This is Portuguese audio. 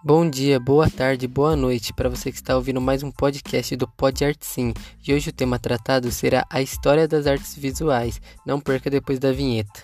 Bom dia, boa tarde, boa noite para você que está ouvindo mais um podcast do Pod Art Sim. E hoje o tema tratado será a história das artes visuais. Não perca depois da vinheta.